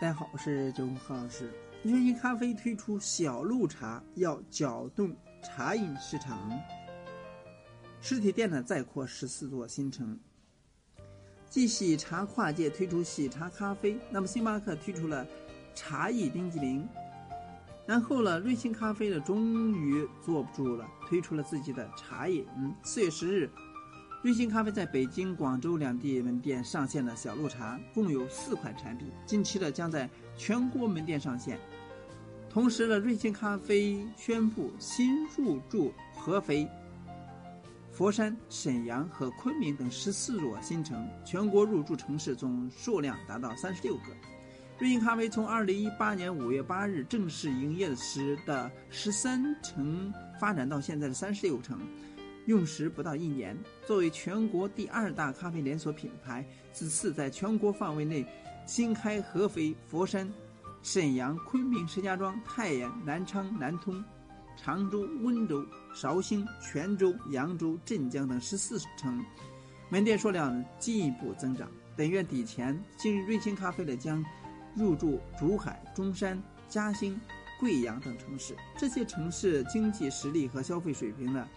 大家好，我是九五何老师。瑞幸咖啡推出小鹿茶，要搅动茶饮市场。实体店呢再扩十四座新城。继喜茶跨界推出喜茶咖啡，那么星巴克推出了茶艺冰激凌。然后呢，瑞幸咖啡呢终于坐不住了，推出了自己的茶饮。四月十日。瑞幸咖啡在北京、广州两地门店上线的小鹿茶，共有四款产品，近期的将在全国门店上线。同时呢，瑞幸咖啡宣布新入驻合肥、佛山、沈阳和昆明等十四座新城，全国入驻城市总数量达到三十六个。瑞幸咖啡从二零一八年五月八日正式营业时的十三城发展到现在的三十六城。用时不到一年，作为全国第二大咖啡连锁品牌，此次在全国范围内新开合肥、佛山、沈阳、昆明、石家庄、太原、南昌、南通、常州、温州、绍兴、泉州、扬州、镇江等十四城，门店数量进一步增长。本月底前，今日瑞幸咖啡的将入驻珠海、中山、嘉兴、贵阳等城市，这些城市经济实力和消费水平呢？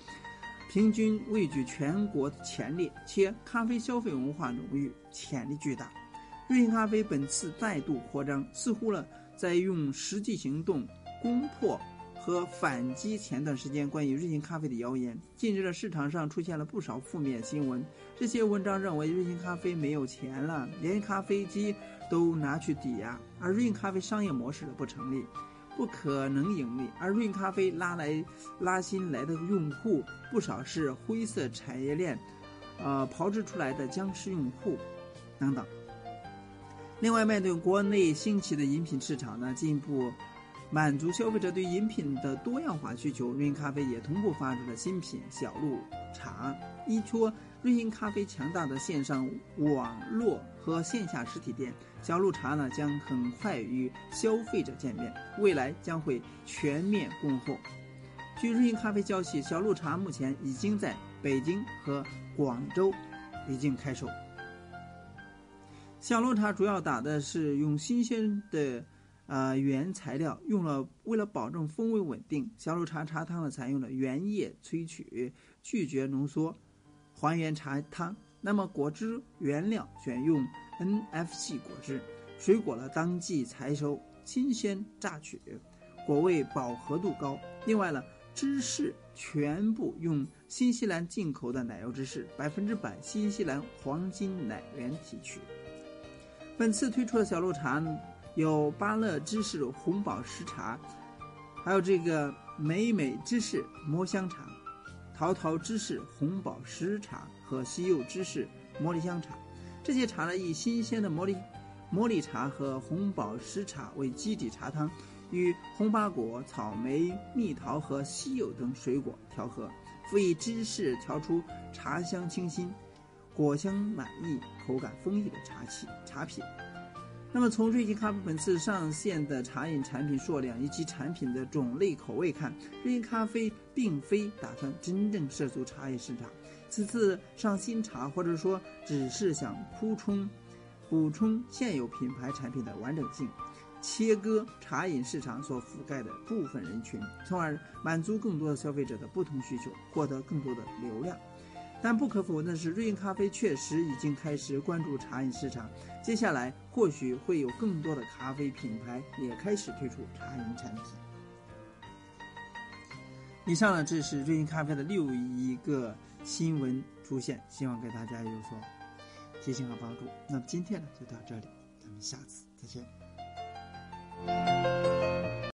平均位居全国前列，且咖啡消费文化浓郁，潜力巨大。瑞幸咖啡本次再度扩张，似乎了在用实际行动攻破和反击前段时间关于瑞幸咖啡的谣言。近日的市场上出现了不少负面新闻，这些文章认为瑞幸咖啡没有钱了，连咖啡机都拿去抵押，而瑞幸咖啡商业模式的不成立。不可能盈利，而润咖啡拉来拉新来的用户不少是灰色产业链，呃炮制出来的僵尸用户，等等。另外，面对国内兴起的饮品市场呢，进一步满足消费者对饮品的多样化需求，瑞幸咖啡也同步发出了新品小鹿茶，依托。瑞幸咖啡强大的线上网络和线下实体店，小鹿茶呢将很快与消费者见面，未来将会全面供货。据瑞幸咖啡消息，小鹿茶目前已经在北京和广州已经开售。小鹿茶主要打的是用新鲜的呃原材料，用了为了保证风味稳定，小鹿茶茶汤呢采用了原叶萃取，拒绝浓缩。还原茶汤，那么果汁原料选用 NFC 果汁，水果呢当季采收，新鲜榨取，果味饱和度高。另外呢，芝士全部用新西兰进口的奶油芝士，百分之百新西兰黄金奶源提取。本次推出的小鹿茶有芭乐芝士红宝石茶，还有这个美美芝士魔香茶。桃桃芝士红宝石茶和西柚芝士茉莉香茶，这些茶呢以新鲜的茉莉茉莉茶和红宝石茶为基底茶汤，与红芭果、草莓、蜜桃和西柚等水果调和，辅以芝士调出茶香清新、果香满溢、口感丰溢的茶气茶品。那么，从瑞幸咖啡本次上线的茶饮产品数量以及产品的种类口味看，瑞幸咖啡并非打算真正涉足茶叶市场。此次上新茶，或者说只是想铺充、补充现有品牌产品的完整性，切割茶饮市场所覆盖的部分人群，从而满足更多的消费者的不同需求，获得更多的流量。但不可否认的是，瑞幸咖啡确实已经开始关注茶饮市场。接下来或许会有更多的咖啡品牌也开始推出茶饮产品。以上呢，这是瑞幸咖啡的六一个新闻出现，希望给大家有所提醒和帮助。那么今天呢，就到这里，咱们下次再见。